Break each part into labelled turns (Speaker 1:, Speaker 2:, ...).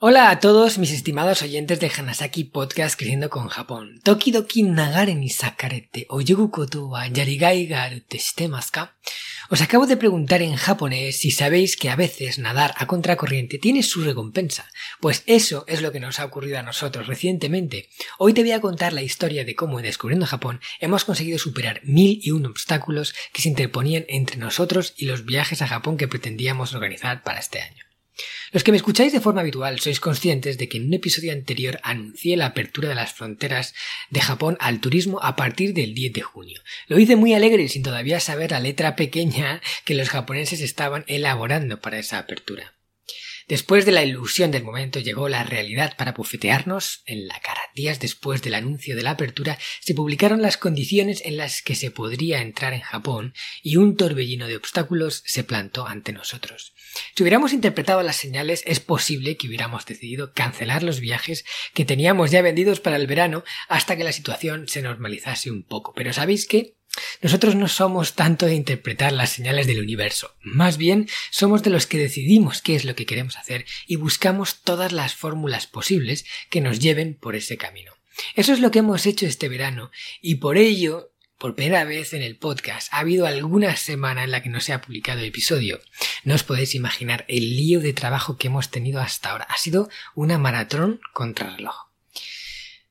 Speaker 1: Hola a todos mis estimados oyentes de Hanasaki Podcast Creciendo con Japón. Tokidoki nagare ni sakarete koto yarigai? Os acabo de preguntar en japonés si sabéis que a veces nadar a contracorriente tiene su recompensa. Pues eso es lo que nos ha ocurrido a nosotros recientemente. Hoy te voy a contar la historia de cómo en Descubriendo Japón hemos conseguido superar mil y un obstáculos que se interponían entre nosotros y los viajes a Japón que pretendíamos organizar para este año. Los que me escucháis de forma habitual sois conscientes de que en un episodio anterior anuncié la apertura de las fronteras de Japón al turismo a partir del 10 de junio. Lo hice muy alegre sin todavía saber la letra pequeña que los japoneses estaban elaborando para esa apertura. Después de la ilusión del momento llegó la realidad para bufetearnos en la cara. Días después del anuncio de la apertura se publicaron las condiciones en las que se podría entrar en Japón y un torbellino de obstáculos se plantó ante nosotros. Si hubiéramos interpretado las señales es posible que hubiéramos decidido cancelar los viajes que teníamos ya vendidos para el verano hasta que la situación se normalizase un poco. Pero ¿sabéis qué? Nosotros no somos tanto de interpretar las señales del universo, más bien somos de los que decidimos qué es lo que queremos hacer y buscamos todas las fórmulas posibles que nos lleven por ese camino. Eso es lo que hemos hecho este verano y por ello por primera vez en el podcast ha habido alguna semana en la que no se ha publicado episodio. No os podéis imaginar el lío de trabajo que hemos tenido hasta ahora. Ha sido una maratón contra reloj.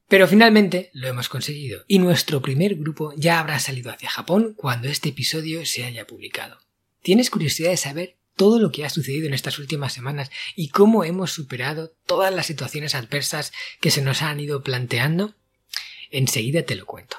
Speaker 1: Pero finalmente lo hemos conseguido y nuestro primer grupo ya habrá salido hacia Japón cuando este episodio se haya publicado. ¿Tienes curiosidad de saber todo lo que ha sucedido en estas últimas semanas y cómo hemos superado todas las situaciones adversas que se nos han ido planteando? Enseguida te lo cuento.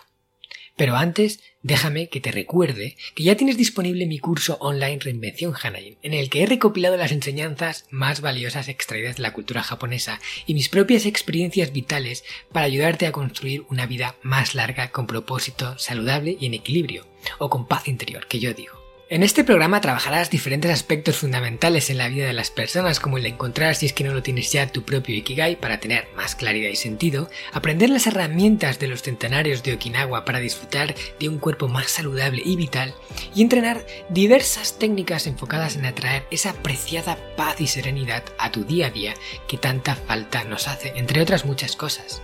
Speaker 1: Pero antes, déjame que te recuerde que ya tienes disponible mi curso online Reinvención Hanajin, en el que he recopilado las enseñanzas más valiosas extraídas de la cultura japonesa y mis propias experiencias vitales para ayudarte a construir una vida más larga con propósito, saludable y en equilibrio, o con paz interior, que yo digo. En este programa trabajarás diferentes aspectos fundamentales en la vida de las personas, como el de encontrar, si es que no lo tienes ya, tu propio Ikigai para tener más claridad y sentido, aprender las herramientas de los centenarios de Okinawa para disfrutar de un cuerpo más saludable y vital, y entrenar diversas técnicas enfocadas en atraer esa preciada paz y serenidad a tu día a día que tanta falta nos hace, entre otras muchas cosas.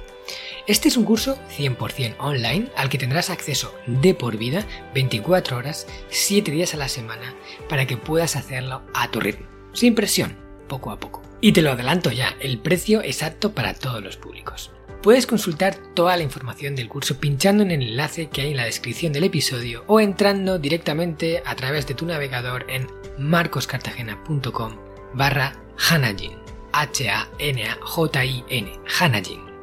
Speaker 1: Este es un curso 100% online al que tendrás acceso de por vida 24 horas, 7 días a la semana, para que puedas hacerlo a tu ritmo, sin presión, poco a poco. Y te lo adelanto ya, el precio es apto para todos los públicos. Puedes consultar toda la información del curso pinchando en el enlace que hay en la descripción del episodio o entrando directamente a través de tu navegador en marcoscartagena.com barra Hanajin. H-A-N-A-J-I-N. Hanajin.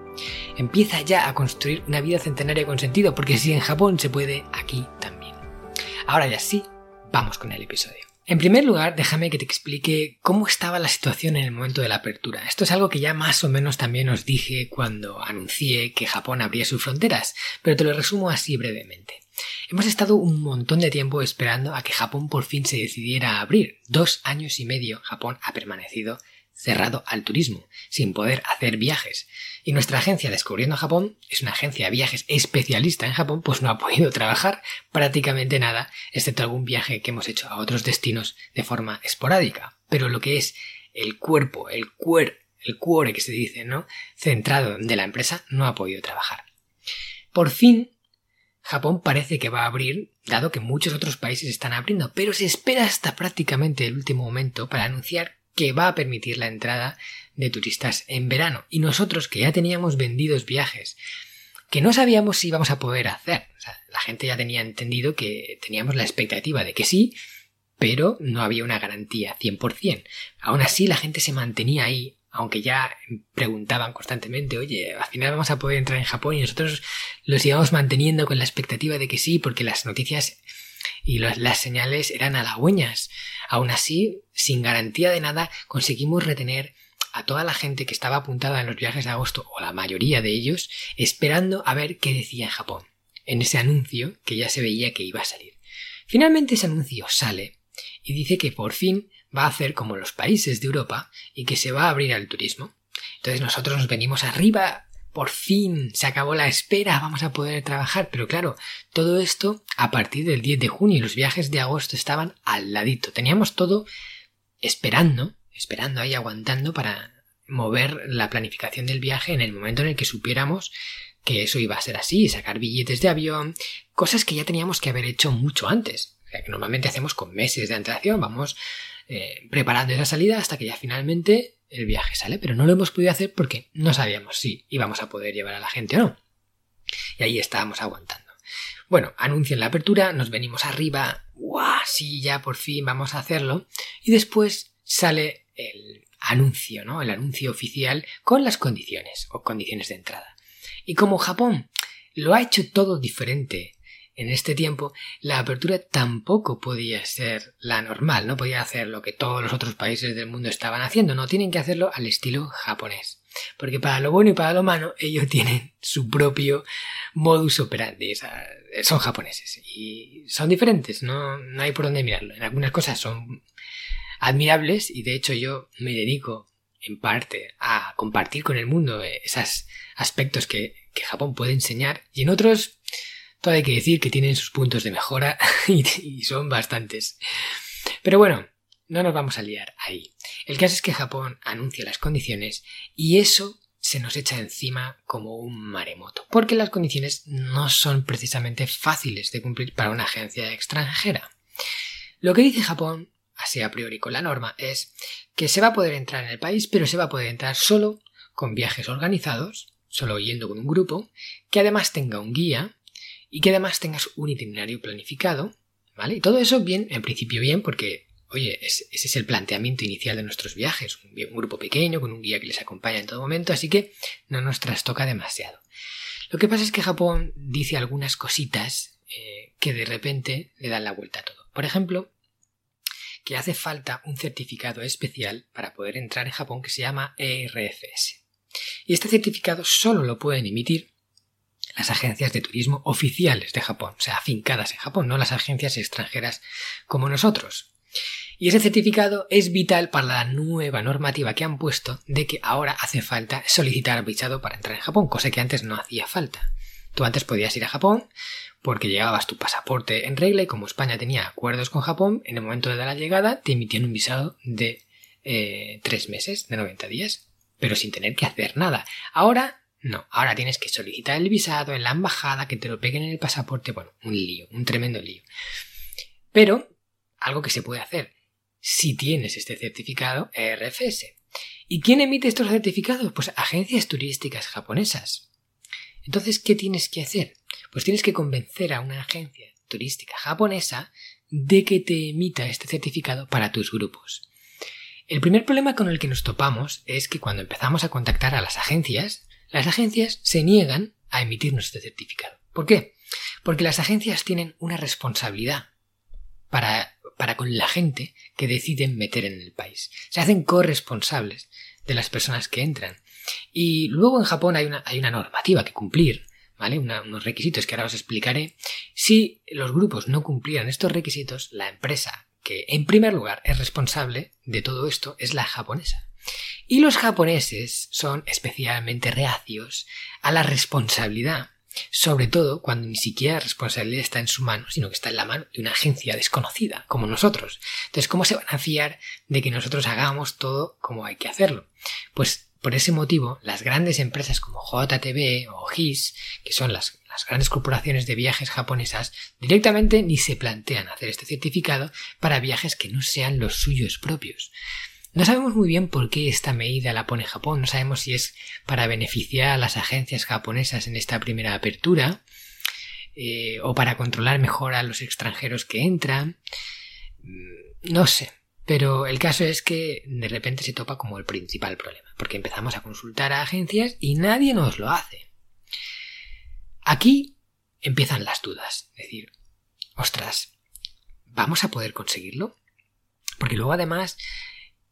Speaker 1: Empieza ya a construir una vida centenaria con sentido, porque si en Japón se puede, aquí también. Ahora ya sí, vamos con el episodio. En primer lugar, déjame que te explique cómo estaba la situación en el momento de la apertura. Esto es algo que ya más o menos también os dije cuando anuncié que Japón abría sus fronteras, pero te lo resumo así brevemente. Hemos estado un montón de tiempo esperando a que Japón por fin se decidiera a abrir. Dos años y medio Japón ha permanecido cerrado al turismo, sin poder hacer viajes. Y nuestra agencia Descubriendo Japón es una agencia de viajes especialista en Japón, pues no ha podido trabajar prácticamente nada, excepto algún viaje que hemos hecho a otros destinos de forma esporádica. Pero lo que es el cuerpo, el cuer, el cuore que se dice, ¿no? Centrado de la empresa, no ha podido trabajar. Por fin, Japón parece que va a abrir, dado que muchos otros países están abriendo, pero se espera hasta prácticamente el último momento para anunciar que va a permitir la entrada de turistas en verano. Y nosotros que ya teníamos vendidos viajes, que no sabíamos si íbamos a poder hacer. la gente ya tenía entendido que teníamos la expectativa de que sí, pero no había una garantía 100%. Aún así la gente se mantenía ahí, aunque ya preguntaban constantemente, oye, al final vamos a poder entrar en Japón y nosotros los íbamos manteniendo con la expectativa de que sí, porque las noticias y las señales eran halagüeñas. Aún así, sin garantía de nada, conseguimos retener a toda la gente que estaba apuntada en los viajes de agosto, o la mayoría de ellos, esperando a ver qué decía Japón, en ese anuncio que ya se veía que iba a salir. Finalmente ese anuncio sale y dice que por fin va a hacer como los países de Europa y que se va a abrir al turismo. Entonces nosotros nos venimos arriba por fin se acabó la espera, vamos a poder trabajar. Pero claro, todo esto a partir del 10 de junio y los viajes de agosto estaban al ladito. Teníamos todo esperando, esperando ahí, aguantando para mover la planificación del viaje en el momento en el que supiéramos que eso iba a ser así, sacar billetes de avión, cosas que ya teníamos que haber hecho mucho antes. O sea, que normalmente hacemos con meses de antelación, vamos eh, preparando esa salida hasta que ya finalmente el viaje sale, pero no lo hemos podido hacer porque no sabíamos si íbamos a poder llevar a la gente o no. Y ahí estábamos aguantando. Bueno, anuncian la apertura, nos venimos arriba, ¡guau! Sí, ya por fin vamos a hacerlo. Y después sale el anuncio, ¿no? El anuncio oficial con las condiciones o condiciones de entrada. Y como Japón lo ha hecho todo diferente en este tiempo, la apertura tampoco podía ser la normal, no podía hacer lo que todos los otros países del mundo estaban haciendo, no tienen que hacerlo al estilo japonés. Porque para lo bueno y para lo malo, ellos tienen su propio modus operandi. son japoneses y son diferentes, no, hay por dónde mirarlo. En algunas cosas son admirables y de hecho yo me dedico en parte a compartir con el mundo esos aspectos que Japón puede enseñar y en otros todo hay que decir que tienen sus puntos de mejora y, son bastantes. Pero bueno, no nos vamos a liar ahí. El caso es que Japón anuncia las condiciones y eso se nos echa encima como un maremoto, porque las condiciones no son precisamente fáciles de cumplir para una agencia extranjera. Lo que dice Japón, así a priori con la norma, es que se va a poder entrar en el país, pero se va a poder entrar solo con viajes organizados, solo yendo con un grupo, que además tenga un guía, y que además tengas un itinerario planificado, ¿vale? Y todo eso bien, en principio bien, porque, oye, ese es el planteamiento inicial de nuestros viajes, un, grupo pequeño con un guía que les acompaña en todo momento, así que no nos trastoca demasiado. Lo que pasa es que Japón dice algunas cositas eh, que de repente le dan la vuelta a todo. Por ejemplo, que hace falta un certificado especial para poder entrar en Japón que se llama ERFS. Y este certificado solo lo pueden emitir las agencias de turismo oficiales de Japón, o sea, afincadas en Japón, no las agencias extranjeras como nosotros. Y ese certificado es vital para la nueva normativa que han puesto de que ahora hace falta solicitar visado para entrar en Japón, cosa que antes no hacía falta. Tú antes podías ir a Japón porque llevabas tu pasaporte en regla y como España tenía acuerdos con Japón, en el momento de la llegada te emitían un visado de eh, tres meses, de 90 días, pero sin tener que hacer nada. Ahora no, ahora tienes que solicitar el visado en la embajada, que te lo peguen en el pasaporte. Bueno, un lío, un tremendo lío. Pero, algo que se puede hacer si tienes este certificado RFS. ¿Y quién emite estos certificados? Pues agencias turísticas japonesas. Entonces, ¿qué tienes que hacer? Pues tienes que convencer a una agencia turística japonesa de que te emita este certificado para tus grupos. El primer problema con el que nos topamos es que cuando empezamos a contactar a las agencias, las agencias se niegan a emitirnos este certificado. ¿Por qué? Porque las agencias tienen una responsabilidad para, para con la gente que deciden meter en el país. Se hacen corresponsables de las personas que entran. Y luego en Japón hay una, hay una normativa que cumplir, ¿vale? unos requisitos que ahora os explicaré. Si los grupos no cumplieran estos requisitos, la empresa que en primer lugar es responsable de todo esto es la japonesa. Y los japoneses son especialmente reacios a la responsabilidad, sobre todo cuando ni siquiera la responsabilidad está en su mano, sino que está en la mano de una agencia desconocida, como nosotros. Entonces, ¿cómo se van a fiar de que nosotros hagamos todo como hay que hacerlo? Pues por ese motivo, las grandes empresas como JTB o GIS, que son las, las, grandes corporaciones de viajes japonesas, directamente ni se plantean hacer este certificado para viajes que no sean los suyos propios. No sabemos muy bien por qué esta medida la pone Japón, no sabemos si es para beneficiar a las agencias japonesas en esta primera apertura eh, o para controlar mejor a los extranjeros que entran. Mm, no sé, pero el caso es que de repente se topa como el principal problema, porque empezamos a consultar a agencias y nadie nos lo hace. Aquí empiezan las dudas. Es decir, ostras, ¿vamos a poder conseguirlo? Porque luego además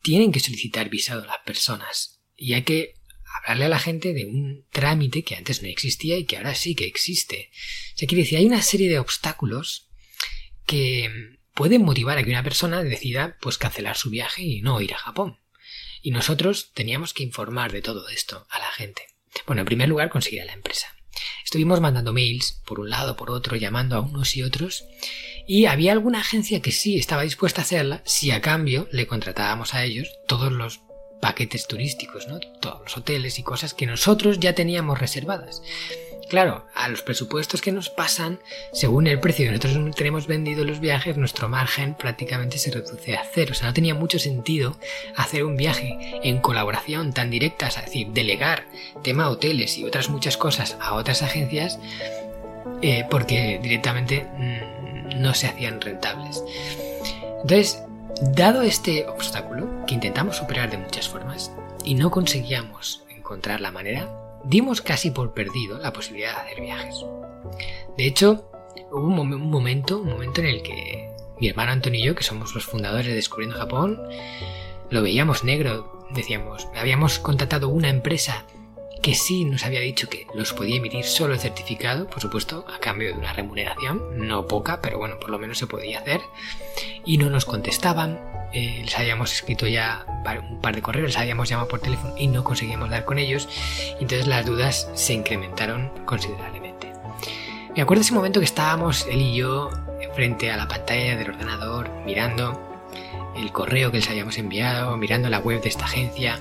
Speaker 1: tienen que solicitar visado a las personas y hay que hablarle a la gente de un trámite que antes no existía y que ahora sí que existe. O sea, quiere decir, hay una serie de obstáculos que pueden motivar a que una persona decida pues cancelar su viaje y no ir a Japón. Y nosotros teníamos que informar de todo esto a la gente. Bueno, en primer lugar, conseguir a la empresa. Estuvimos mandando mails por un lado, por otro, llamando a unos y otros, y había alguna agencia que sí estaba dispuesta a hacerla si a cambio le contratábamos a ellos todos los paquetes turísticos, ¿no? Todos los hoteles y cosas que nosotros ya teníamos reservadas. Claro, a los presupuestos que nos pasan, según el precio que nosotros tenemos vendido los viajes, nuestro margen prácticamente se reduce a cero. O sea, no tenía mucho sentido hacer un viaje en colaboración tan directa, es decir, delegar tema hoteles y otras muchas cosas a otras agencias, eh, porque directamente mm, no se hacían rentables. Entonces, dado este obstáculo, que intentamos superar de muchas formas, y no conseguíamos encontrar la manera, dimos casi por perdido la posibilidad de hacer viajes. De hecho, hubo un, momento, un momento en el que mi hermano Antonio y yo, que somos los fundadores de Descubriendo Japón, lo veíamos negro. Decíamos, habíamos contratado una empresa que sí nos había dicho que los podía emitir solo el certificado, por supuesto, a cambio de una remuneración, no poca, pero bueno, por lo menos se podía hacer, y no nos contestaban, eh, les habíamos escrito ya un par de correos, les habíamos llamado por teléfono y no conseguíamos dar con ellos, entonces las dudas se incrementaron considerablemente. Me acuerdo ese momento que estábamos él y yo frente a la pantalla del ordenador, mirando el correo que les habíamos enviado, mirando la web de esta agencia,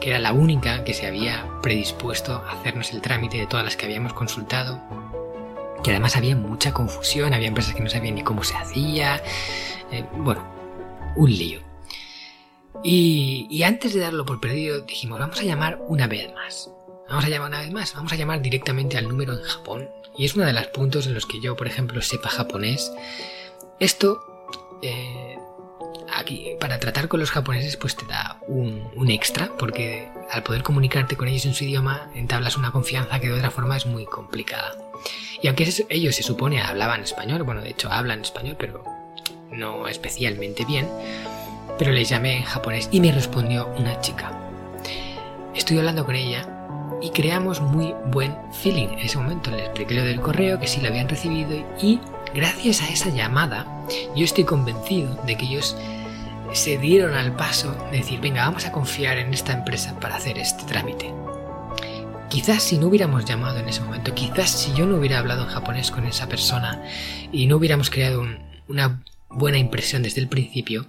Speaker 1: que era la única que se había predispuesto a hacernos el trámite de todas las que habíamos consultado, que además había mucha confusión, había empresas que no sabían ni cómo se hacía, eh, bueno, un lío. Y, antes de darlo por perdido dijimos, vamos a llamar una vez más. Vamos a llamar una vez más, vamos a llamar directamente al número en Japón. Y es uno de los puntos en los que yo, por ejemplo, sepa japonés. Esto eh, aquí para tratar con los japoneses pues te da un, extra porque al poder comunicarte con ellos en su idioma entablas una confianza que de otra forma es muy complicada. Y aunque ellos se supone hablaban español, bueno de hecho hablan español pero no especialmente bien, pero les llamé en japonés y me respondió una chica. Estoy hablando con ella y creamos muy buen feeling en ese momento. Le expliqué del correo, que sí lo habían recibido y gracias a esa llamada yo estoy convencido de que ellos se dieron al paso de decir, venga, vamos a confiar en esta empresa para hacer este trámite. Quizás si no hubiéramos llamado en ese momento, quizás si yo no hubiera hablado en japonés con esa persona y no hubiéramos creado una buena impresión desde el principio,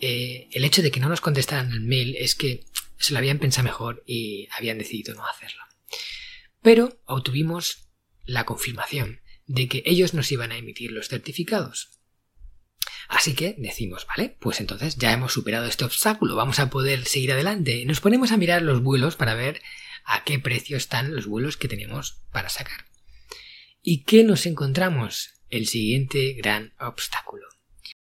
Speaker 1: eh, el hecho de que no nos contestaran el mail es que se lo habían pensado mejor y habían decidido no hacerlo. Pero obtuvimos la confirmación de que ellos nos iban a emitir los certificados. Así que decimos, vale, pues entonces ya hemos superado este obstáculo, vamos a poder seguir adelante. Nos ponemos a mirar los vuelos para ver a qué precio están los vuelos que tenemos para sacar. ¿Y qué nos encontramos? El siguiente gran obstáculo.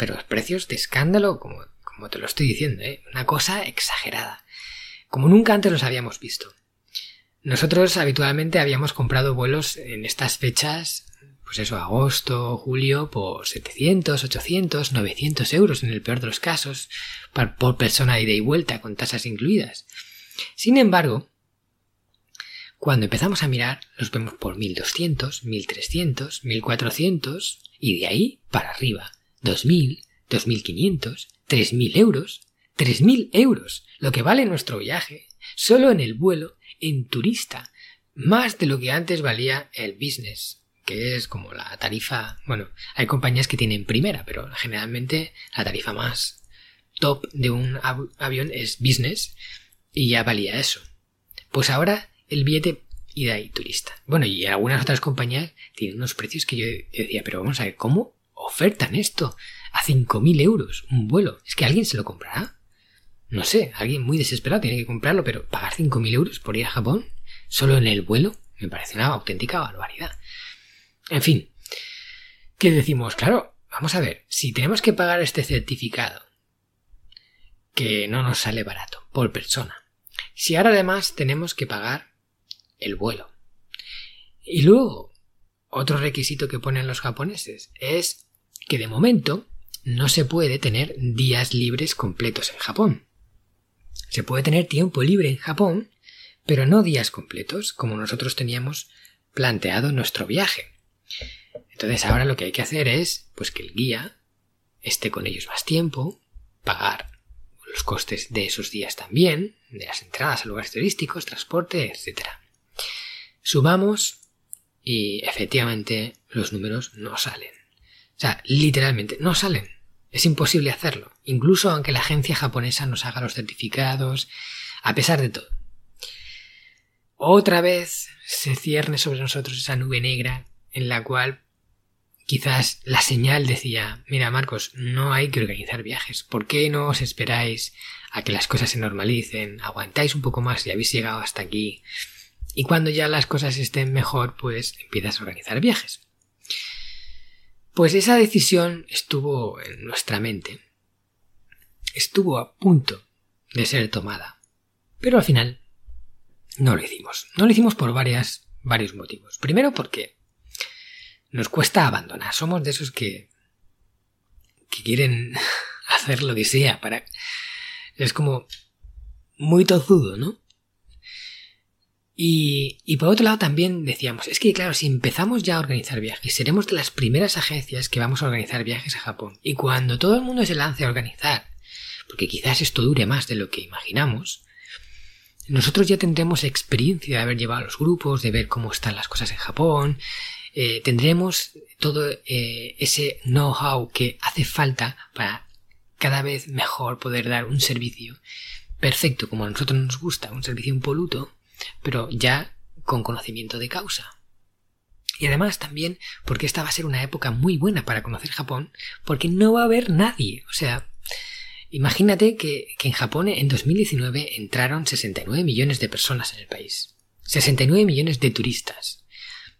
Speaker 1: pero los precios de escándalo, como, te lo estoy diciendo, ¿eh? una cosa exagerada, como nunca antes los habíamos visto. Nosotros habitualmente habíamos comprado vuelos en estas fechas, pues eso, agosto, julio, por 700, 800, 900 euros en el peor de los casos, por persona ida y vuelta, con tasas incluidas. Sin embargo, cuando empezamos a mirar, los vemos por 1200, 1300, 1400 y de ahí para arriba. 2.000, 2.500, 3.000 euros. 3.000 euros, lo que vale nuestro viaje, solo en el vuelo en turista, más de lo que antes valía el business, que es como la tarifa, bueno, hay compañías que tienen primera, pero generalmente la tarifa más top de un avión es business y ya valía eso. Pues ahora el billete ida y turista. Bueno, y algunas otras compañías tienen unos precios que yo decía, pero vamos a ver, ¿cómo ofertan esto a 5.000 euros un vuelo? ¿Es que alguien se lo comprará? No sé, alguien muy desesperado tiene que comprarlo, pero pagar 5.000 euros por ir a Japón, solo en el vuelo, me parece una auténtica barbaridad. En fin, ¿qué decimos? Claro, vamos a ver, si tenemos que pagar este certificado, que no nos sale barato, por persona, si ahora además tenemos que pagar el vuelo, y luego, otro requisito que ponen los japoneses es que de momento no se puede tener días libres completos en Japón. Se puede tener tiempo libre en Japón, pero no días completos, como nosotros teníamos planteado nuestro viaje. Entonces ahora lo que hay que hacer es, pues que el guía esté con ellos más tiempo, pagar los costes de esos días también, de las entradas a lugares turísticos, transporte, etc. Subamos y efectivamente los números no salen. O sea, literalmente no salen. Es imposible hacerlo, incluso aunque la agencia japonesa nos haga los certificados, a pesar de todo. Otra vez se cierne sobre nosotros esa nube negra en la cual quizás la señal decía, mira Marcos, no hay que organizar viajes, ¿por qué no os esperáis a que las cosas se normalicen, aguantáis un poco más y habéis llegado hasta aquí? Y cuando ya las cosas estén mejor, pues empiezas a organizar viajes. Pues esa decisión estuvo en nuestra mente. Estuvo a punto de ser tomada. Pero al final no lo hicimos. No lo hicimos por varias, varios motivos. Primero porque nos cuesta abandonar. Somos de esos que, que quieren hacer lo que sea para... Es como muy tozudo, ¿no? Y, por otro lado también decíamos, es que claro, si empezamos ya a organizar viajes, seremos de las primeras agencias que vamos a organizar viajes a Japón. Y cuando todo el mundo se lance a organizar, porque quizás esto dure más de lo que imaginamos, nosotros ya tendremos experiencia de haber llevado a los grupos, de ver cómo están las cosas en Japón, eh, tendremos todo eh, ese know-how que hace falta para cada vez mejor poder dar un servicio perfecto como a nosotros nos gusta, un servicio impoluto, pero ya con conocimiento de causa. Y además también porque esta va a ser una época muy buena para conocer Japón, porque no va a haber nadie. O sea, imagínate que, en Japón en 2019 entraron 69 millones de personas en el país. 69 millones de turistas.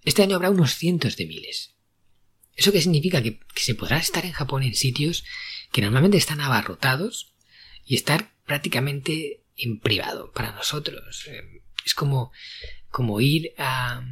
Speaker 1: Este año habrá unos cientos de miles. ¿Eso qué significa? Que, que se podrá estar en Japón en sitios que normalmente están abarrotados y estar prácticamente en privado para nosotros. Es como, como ir a,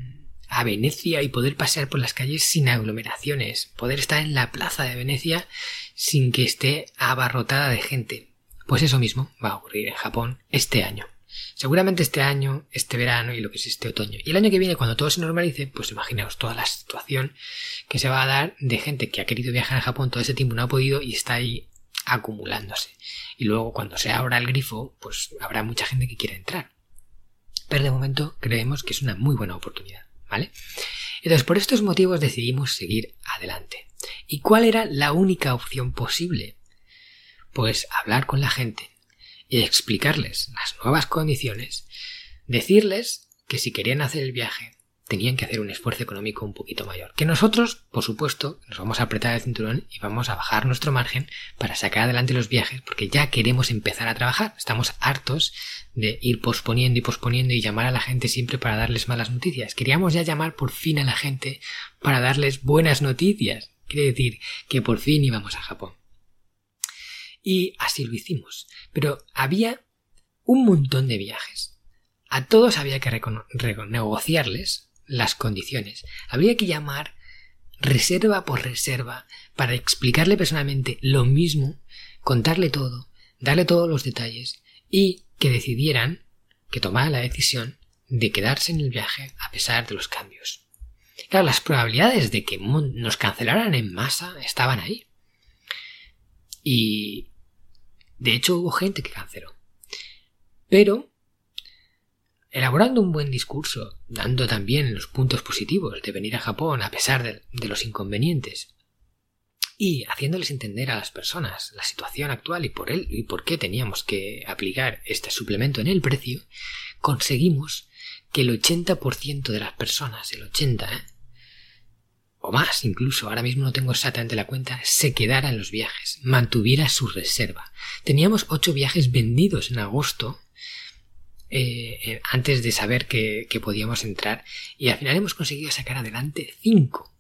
Speaker 1: a Venecia y poder pasear por las calles sin aglomeraciones, poder estar en la plaza de Venecia sin que esté abarrotada de gente. Pues eso mismo va a ocurrir en Japón este año. Seguramente este año, este verano y lo que es este otoño. Y el año que viene, cuando todo se normalice, pues imaginaos toda la situación que se va a dar de gente que ha querido viajar a Japón todo ese tiempo no ha podido y está ahí acumulándose. Y luego cuando se abra el grifo, pues habrá mucha gente que quiera entrar pero de momento creemos que es una muy buena oportunidad, ¿vale? Entonces, por estos motivos decidimos seguir adelante. ¿Y cuál era la única opción posible? Pues hablar con la gente y explicarles las nuevas condiciones, decirles que si querían hacer el viaje tenían que hacer un esfuerzo económico un poquito mayor. Que nosotros, por supuesto, nos vamos a apretar el cinturón y vamos a bajar nuestro margen para sacar adelante los viajes porque ya queremos empezar a trabajar. Estamos hartos de ir posponiendo y posponiendo y llamar a la gente siempre para darles malas noticias. Queríamos ya llamar por fin a la gente para darles buenas noticias. Quiere decir que por fin íbamos a Japón. Y así lo hicimos. Pero había un montón de viajes. A todos había que renegociarles las condiciones. Habría que llamar reserva por reserva para explicarle personalmente lo mismo, contarle todo, darle todos los detalles y que decidieran, que tomaran la decisión de quedarse en el viaje a pesar de los cambios. Claro, las probabilidades de que nos cancelaran en masa estaban ahí. Y de hecho hubo gente que canceló. Pero elaborando un buen discurso, dando también los puntos positivos de venir a Japón a pesar de, los inconvenientes y haciéndoles entender a las personas la situación actual y por él y por qué teníamos que aplicar este suplemento en el precio, conseguimos que el 80% de las personas, el 80, ¿eh? o más incluso, ahora mismo no tengo exactamente la cuenta, se quedara en los viajes, mantuviera su reserva. Teníamos 8 viajes vendidos en agosto eh, eh, antes de saber que, que, podíamos entrar y al final hemos conseguido sacar adelante 5.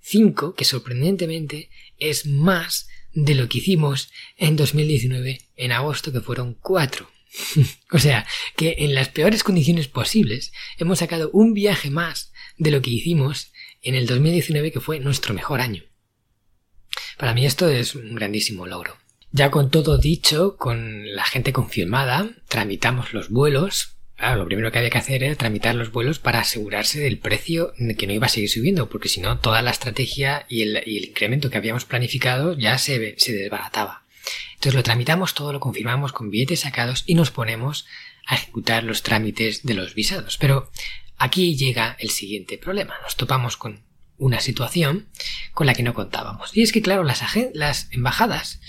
Speaker 1: 5 que sorprendentemente es más de lo que hicimos en 2019 en agosto que fueron 4. o sea, que en las peores condiciones posibles hemos sacado un viaje más de lo que hicimos en el 2019 que fue nuestro mejor año. Para mí esto es un grandísimo logro. Ya con todo dicho, con la gente confirmada, tramitamos los vuelos. Claro, lo primero que había que hacer era tramitar los vuelos para asegurarse del precio que no iba a seguir subiendo, porque si no, toda la estrategia y el, incremento que habíamos planificado ya se, desbarataba. Entonces lo tramitamos todo, lo confirmamos con billetes sacados y nos ponemos a ejecutar los trámites de los visados. Pero aquí llega el siguiente problema. Nos topamos con una situación con la que no contábamos. Y es que, claro, las embajadas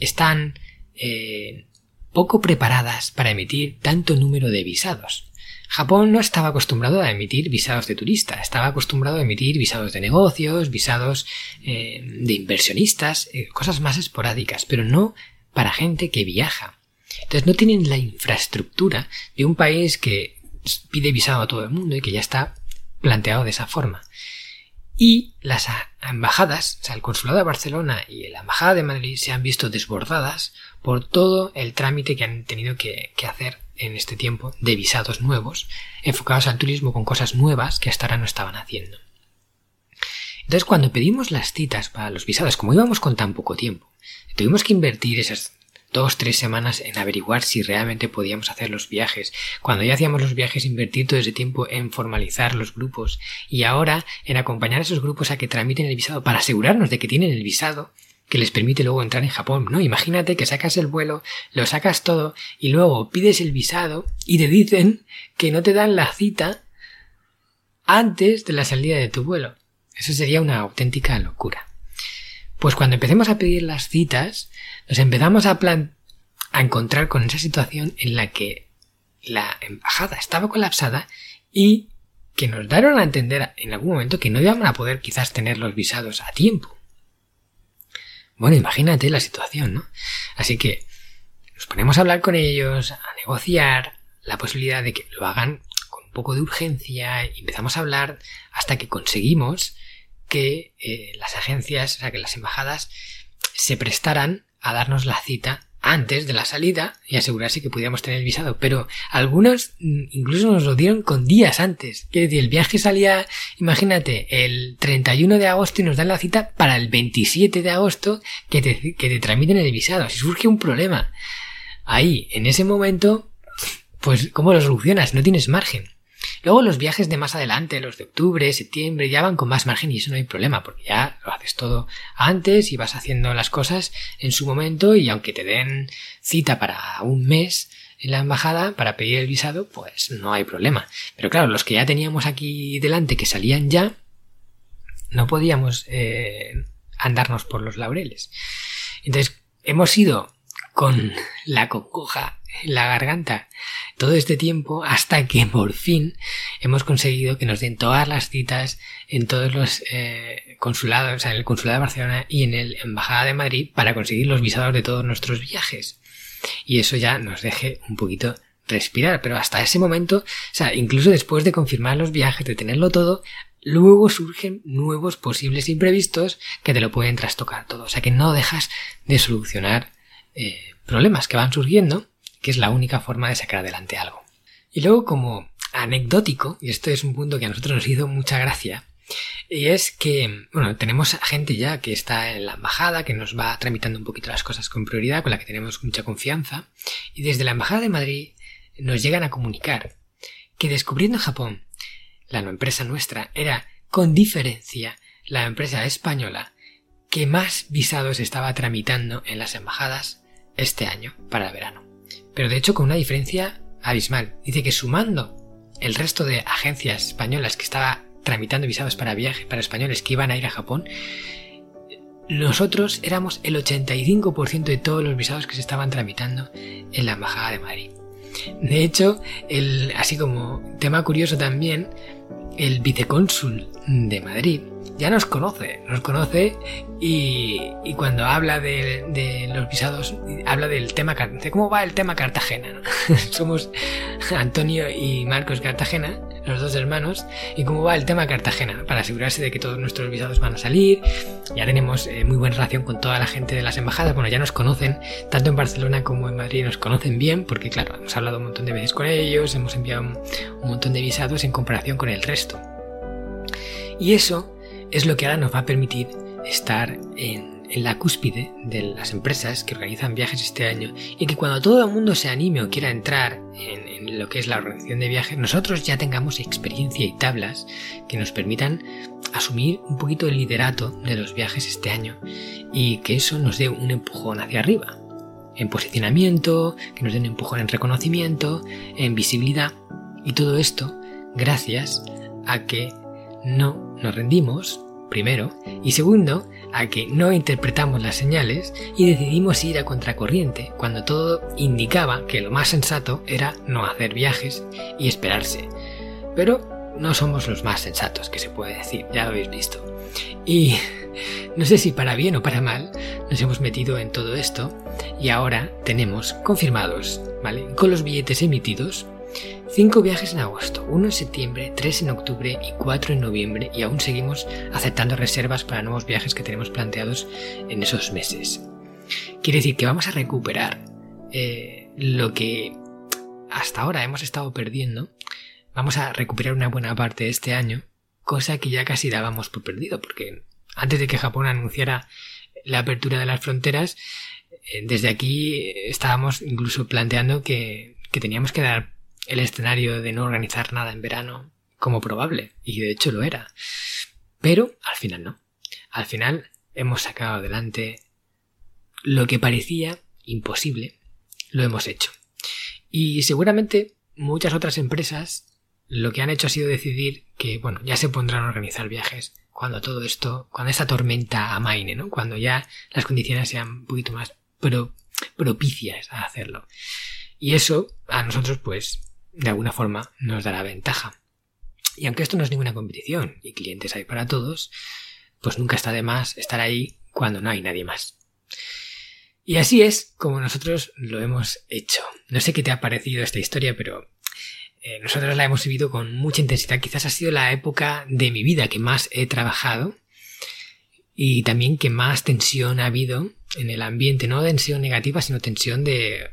Speaker 1: están eh, poco preparadas para emitir tanto número de visados. Japón no estaba acostumbrado a emitir visados de turista, estaba acostumbrado a emitir visados de negocios, visados eh, de inversionistas, eh, cosas más esporádicas, pero no para gente que viaja. Entonces no tienen la infraestructura de un país que pide visado a todo el mundo y que ya está planteado de esa forma. Y las embajadas, o sea, el consulado de Barcelona y la embajada de Madrid se han visto desbordadas por todo el trámite que han tenido que, que hacer en este tiempo de visados nuevos, enfocados al turismo con cosas nuevas que hasta ahora no estaban haciendo. Entonces, cuando pedimos las citas para los visados, como íbamos con tan poco tiempo, tuvimos que invertir esas dos, tres semanas en averiguar si realmente podíamos hacer los viajes. Cuando ya hacíamos los viajes, invertir todo ese tiempo en formalizar los grupos y ahora en acompañar a esos grupos a que tramiten el visado para asegurarnos de que tienen el visado que les permite luego entrar en Japón, ¿no? Imagínate que sacas el vuelo, lo sacas todo y luego pides el visado y te dicen que no te dan la cita antes de la salida de tu vuelo. Eso sería una auténtica locura. Pues cuando empecemos a pedir las citas, nos empezamos a plan a encontrar con esa situación en la que la embajada estaba colapsada y que nos daron a entender en algún momento que no íbamos a poder quizás tener los visados a tiempo. Bueno, imagínate la situación, ¿no? Así que nos ponemos a hablar con ellos, a negociar la posibilidad de que lo hagan con un poco de urgencia y empezamos a hablar hasta que conseguimos que eh, las agencias, o sea, que las embajadas se prestaran a darnos la cita antes de la salida y asegurarse que pudiéramos tener el visado. Pero algunos mm, incluso nos lo dieron con días antes. Quiere decir, el viaje salía, imagínate, el 31 de agosto y nos dan la cita para el 27 de agosto que te, que te tramiten el visado. Si surge un problema ahí, en ese momento, pues ¿cómo lo solucionas? No tienes margen. Luego los viajes de más adelante, los de octubre, septiembre, ya van con más margen y eso no hay problema, porque ya lo haces todo antes y vas haciendo las cosas en su momento y aunque te den cita para un mes en la embajada para pedir el visado, pues no hay problema. Pero claro, los que ya teníamos aquí delante que salían ya, no podíamos eh, andarnos por los laureles. Entonces, hemos ido con la concoja la garganta todo este tiempo hasta que por fin hemos conseguido que nos den todas las citas en todos los eh, consulados, o sea, en el consulado de Barcelona y en el embajada de Madrid para conseguir los visados de todos nuestros viajes. Y eso ya nos deje un poquito respirar, pero hasta ese momento, o sea, incluso después de confirmar los viajes, de tenerlo todo, luego surgen nuevos posibles imprevistos que te lo pueden trastocar todo. O sea que no dejas de solucionar eh, problemas que van surgiendo que es la única forma de sacar adelante algo. Y luego como anecdótico, y esto es un punto que a nosotros nos hizo mucha gracia, y es que, bueno, tenemos gente ya que está en la embajada, que nos va tramitando un poquito las cosas con prioridad, con la que tenemos mucha confianza, y desde la embajada de Madrid nos llegan a comunicar que descubriendo Japón, la empresa nuestra era con diferencia la empresa española que más visados estaba tramitando en las embajadas este año para el verano pero de hecho con una diferencia abismal. Dice que sumando el resto de agencias españolas que estaba tramitando visados para viaje para españoles que iban a ir a Japón, nosotros éramos el 85% de todos los visados que se estaban tramitando en la Embajada de Madrid. De hecho, el, así como tema curioso también, el vicecónsul de Madrid ya nos conoce, nos conoce y, cuando habla de, los visados, habla del tema, de cómo va el tema Cartagena. Somos Antonio y Marcos Cartagena, los dos hermanos, y cómo va el tema Cartagena, para asegurarse de que todos nuestros visados van a salir. Ya tenemos eh, muy buena relación con toda la gente de las embajadas, bueno, ya nos conocen, tanto en Barcelona como en Madrid nos conocen bien, porque claro, hemos hablado un montón de veces con ellos, hemos enviado un montón de visados en comparación con el resto. Y eso es lo que ahora nos va a permitir estar en, la cúspide de las empresas que organizan viajes este año y que cuando todo el mundo se anime o quiera entrar en, en, lo que es la organización de viajes, nosotros ya tengamos experiencia y tablas que nos permitan asumir un poquito el liderato de los viajes este año y que eso nos dé un empujón hacia arriba, en posicionamiento, que nos dé un empujón en reconocimiento, en visibilidad y todo esto gracias a que no nos rendimos, primero, y segundo, a que no interpretamos las señales y decidimos ir a contracorriente cuando todo indicaba que lo más sensato era no hacer viajes y esperarse. Pero no somos los más sensatos, que se puede decir, ya lo habéis visto. Y no sé si para bien o para mal nos hemos metido en todo esto y ahora tenemos confirmados, ¿vale? Con los billetes emitidos Cinco viajes en agosto, uno en septiembre, tres en octubre y cuatro en noviembre y aún seguimos aceptando reservas para nuevos viajes que tenemos planteados en esos meses. Quiere decir que vamos a recuperar eh, lo que hasta ahora hemos estado perdiendo. Vamos a recuperar una buena parte de este año, cosa que ya casi dábamos por perdido, porque antes de que Japón anunciara la apertura de las fronteras, eh, desde aquí estábamos incluso planteando que, que teníamos que dar el escenario de no organizar nada en verano como probable, y de hecho lo era. Pero al final no. Al final hemos sacado adelante lo que parecía imposible, lo hemos hecho. Y seguramente muchas otras empresas lo que han hecho ha sido decidir que, bueno, ya se pondrán a organizar viajes cuando todo esto, cuando esta tormenta amaine, ¿no? Cuando ya las condiciones sean un poquito más propicias a hacerlo. Y eso a nosotros, pues, de alguna forma nos dará ventaja. Y aunque esto no es ninguna competición y clientes hay para todos, pues nunca está de más estar ahí cuando no hay nadie más. Y así es como nosotros lo hemos hecho. No sé qué te ha parecido esta historia, pero eh, nosotros la hemos vivido con mucha intensidad. Quizás ha sido la época de mi vida que más he trabajado y también que más tensión ha habido en el ambiente. No tensión negativa, sino tensión de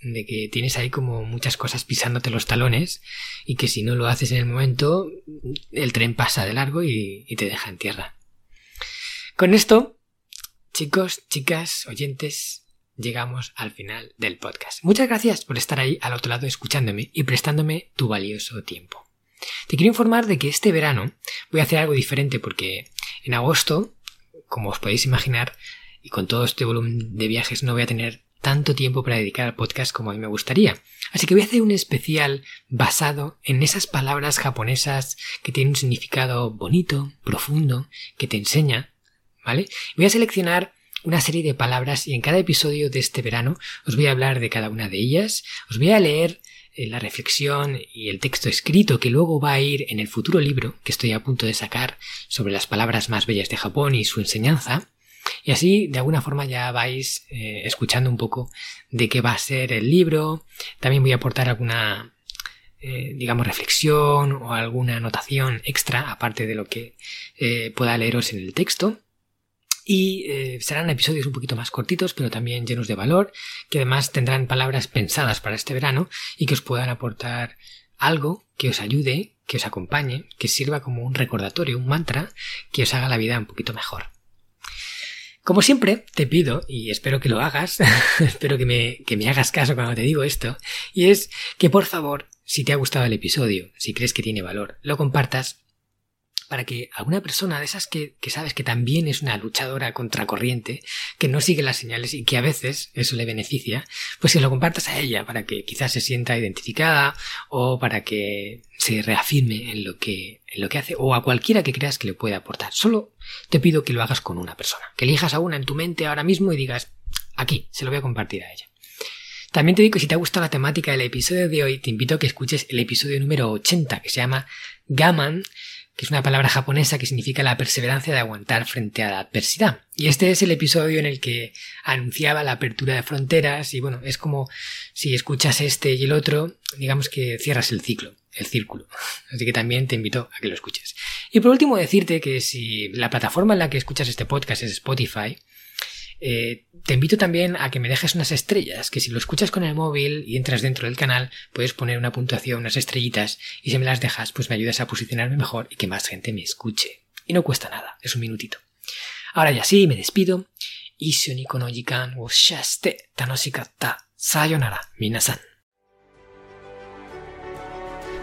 Speaker 1: de que tienes ahí como muchas cosas pisándote los talones y que si no lo haces en el momento, el tren pasa de largo y, te deja en tierra. Con esto, chicos, chicas, oyentes, llegamos al final del podcast. Muchas gracias por estar ahí al otro lado escuchándome y prestándome tu valioso tiempo. Te quiero informar de que este verano voy a hacer algo diferente porque en agosto, como os podéis imaginar, y con todo este volumen de viajes no voy a tener tanto tiempo para dedicar al podcast como a mí me gustaría. Así que voy a hacer un especial basado en esas palabras japonesas que tienen un significado bonito, profundo, que te enseña, ¿vale? Voy a seleccionar una serie de palabras y en cada episodio de este verano os voy a hablar de cada una de ellas, os voy a leer eh, la reflexión y el texto escrito que luego va a ir en el futuro libro que estoy a punto de sacar sobre las palabras más bellas de Japón y su enseñanza, y así, de alguna forma, ya vais eh, escuchando un poco de qué va a ser el libro. También voy a aportar alguna, eh, digamos, reflexión o alguna anotación extra, aparte de lo que eh, pueda leeros en el texto. Y serán episodios un poquito más cortitos, pero también llenos de valor, que además tendrán palabras pensadas para este verano y que os puedan aportar algo que os ayude, que os acompañe, que sirva como un recordatorio, un mantra, que os haga la vida un poquito mejor. Como siempre, te pido, y espero que lo hagas, espero que me, que me hagas caso cuando te digo esto, y es que por favor, si te ha gustado el episodio, si crees que tiene valor, lo compartas para que alguna persona de esas que, sabes que también es una luchadora contracorriente, que no sigue las señales y que a veces eso le beneficia, pues que lo compartas a ella para que quizás se sienta identificada o para que se reafirme en lo que, en lo que hace o a cualquiera que creas que le pueda aportar. Solo te pido que lo hagas con una persona, que elijas a una en tu mente ahora mismo y digas, aquí, se lo voy a compartir a ella. También te digo que si te ha gustado la temática del episodio de hoy, te invito a que escuches el episodio número 80, que se llama Gaman, que es una palabra japonesa que significa la perseverancia de aguantar frente a la adversidad. Y este es el episodio en el que anunciaba la apertura de fronteras y bueno, es como si escuchas este y el otro, digamos que cierras el ciclo, el círculo. Así que también te invito a que lo escuches. Y por último decirte que si la plataforma en la que escuchas este podcast es Spotify, eh, te invito también a que me dejes unas estrellas, que si lo escuchas con el móvil y entras dentro del canal, puedes poner una puntuación, unas estrellitas, y si me las dejas, pues me ayudas a posicionarme mejor y que más gente me escuche. Y no cuesta nada, es un minutito. Ahora ya sí, me despido. Sayonara, minasan.